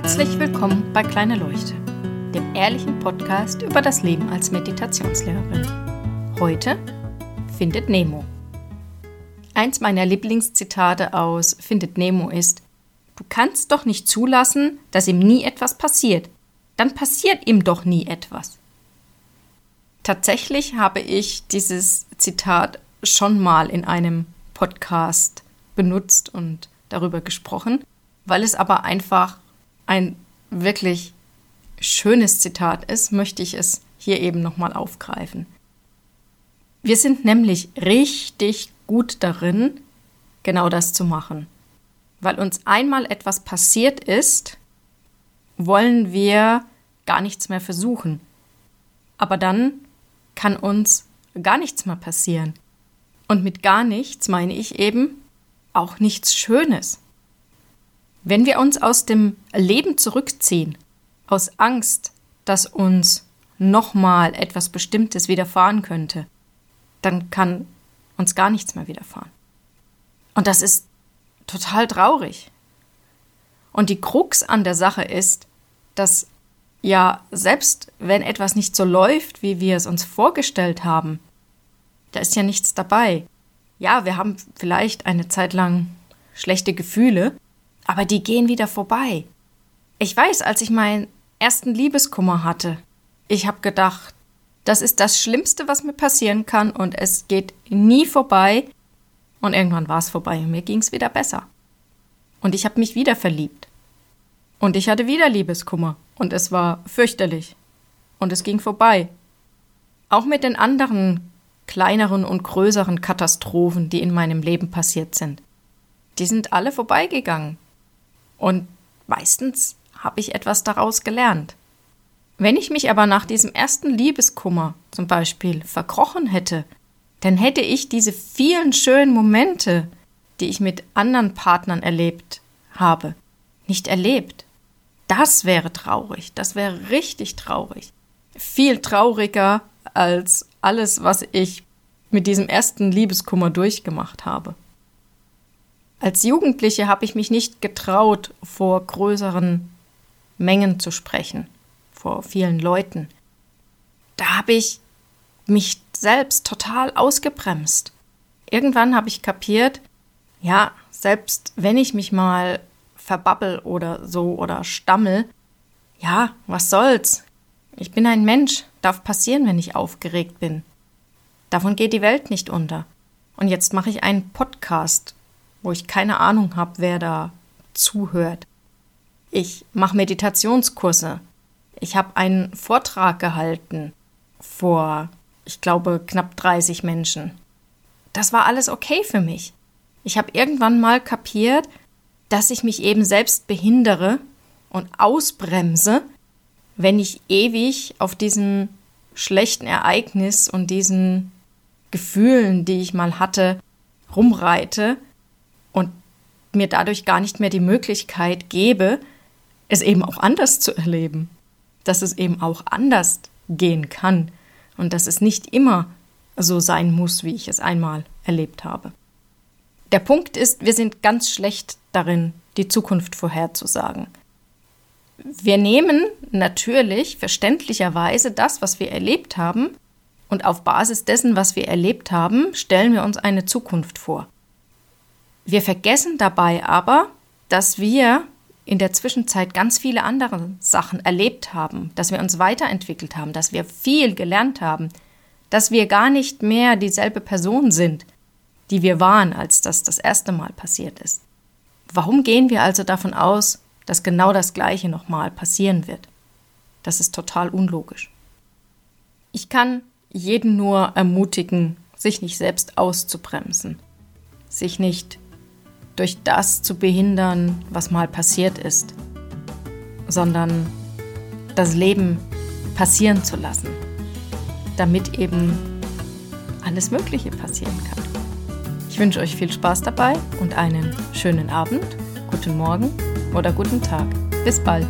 Herzlich willkommen bei Kleine Leuchte, dem ehrlichen Podcast über das Leben als Meditationslehrerin. Heute Findet Nemo. Eins meiner Lieblingszitate aus Findet Nemo ist: Du kannst doch nicht zulassen, dass ihm nie etwas passiert. Dann passiert ihm doch nie etwas. Tatsächlich habe ich dieses Zitat schon mal in einem Podcast benutzt und darüber gesprochen, weil es aber einfach ein wirklich schönes Zitat ist, möchte ich es hier eben nochmal aufgreifen. Wir sind nämlich richtig gut darin, genau das zu machen. Weil uns einmal etwas passiert ist, wollen wir gar nichts mehr versuchen. Aber dann kann uns gar nichts mehr passieren. Und mit gar nichts meine ich eben auch nichts Schönes. Wenn wir uns aus dem Leben zurückziehen, aus Angst, dass uns nochmal etwas Bestimmtes widerfahren könnte, dann kann uns gar nichts mehr widerfahren. Und das ist total traurig. Und die Krux an der Sache ist, dass ja, selbst wenn etwas nicht so läuft, wie wir es uns vorgestellt haben, da ist ja nichts dabei. Ja, wir haben vielleicht eine Zeit lang schlechte Gefühle, aber die gehen wieder vorbei. Ich weiß, als ich meinen ersten Liebeskummer hatte, ich habe gedacht, das ist das Schlimmste, was mir passieren kann und es geht nie vorbei. Und irgendwann war es vorbei und mir ging es wieder besser. Und ich habe mich wieder verliebt. Und ich hatte wieder Liebeskummer und es war fürchterlich. Und es ging vorbei. Auch mit den anderen kleineren und größeren Katastrophen, die in meinem Leben passiert sind. Die sind alle vorbeigegangen. Und meistens habe ich etwas daraus gelernt. Wenn ich mich aber nach diesem ersten Liebeskummer zum Beispiel verkrochen hätte, dann hätte ich diese vielen schönen Momente, die ich mit anderen Partnern erlebt habe, nicht erlebt. Das wäre traurig, das wäre richtig traurig. Viel trauriger als alles, was ich mit diesem ersten Liebeskummer durchgemacht habe. Als Jugendliche habe ich mich nicht getraut, vor größeren Mengen zu sprechen, vor vielen Leuten. Da habe ich mich selbst total ausgebremst. Irgendwann habe ich kapiert, ja, selbst wenn ich mich mal verbabbel oder so oder stammel, ja, was soll's? Ich bin ein Mensch, darf passieren, wenn ich aufgeregt bin. Davon geht die Welt nicht unter. Und jetzt mache ich einen Podcast wo ich keine Ahnung habe, wer da zuhört. Ich mache Meditationskurse. Ich habe einen Vortrag gehalten vor, ich glaube, knapp 30 Menschen. Das war alles okay für mich. Ich habe irgendwann mal kapiert, dass ich mich eben selbst behindere und ausbremse, wenn ich ewig auf diesem schlechten Ereignis und diesen Gefühlen, die ich mal hatte, rumreite mir dadurch gar nicht mehr die Möglichkeit gebe, es eben auch anders zu erleben, dass es eben auch anders gehen kann und dass es nicht immer so sein muss, wie ich es einmal erlebt habe. Der Punkt ist, wir sind ganz schlecht darin, die Zukunft vorherzusagen. Wir nehmen natürlich verständlicherweise das, was wir erlebt haben, und auf Basis dessen, was wir erlebt haben, stellen wir uns eine Zukunft vor. Wir vergessen dabei aber, dass wir in der Zwischenzeit ganz viele andere Sachen erlebt haben, dass wir uns weiterentwickelt haben, dass wir viel gelernt haben, dass wir gar nicht mehr dieselbe Person sind, die wir waren, als das das erste Mal passiert ist. Warum gehen wir also davon aus, dass genau das Gleiche nochmal passieren wird? Das ist total unlogisch. Ich kann jeden nur ermutigen, sich nicht selbst auszubremsen, sich nicht durch das zu behindern, was mal passiert ist, sondern das Leben passieren zu lassen, damit eben alles Mögliche passieren kann. Ich wünsche euch viel Spaß dabei und einen schönen Abend, guten Morgen oder guten Tag. Bis bald.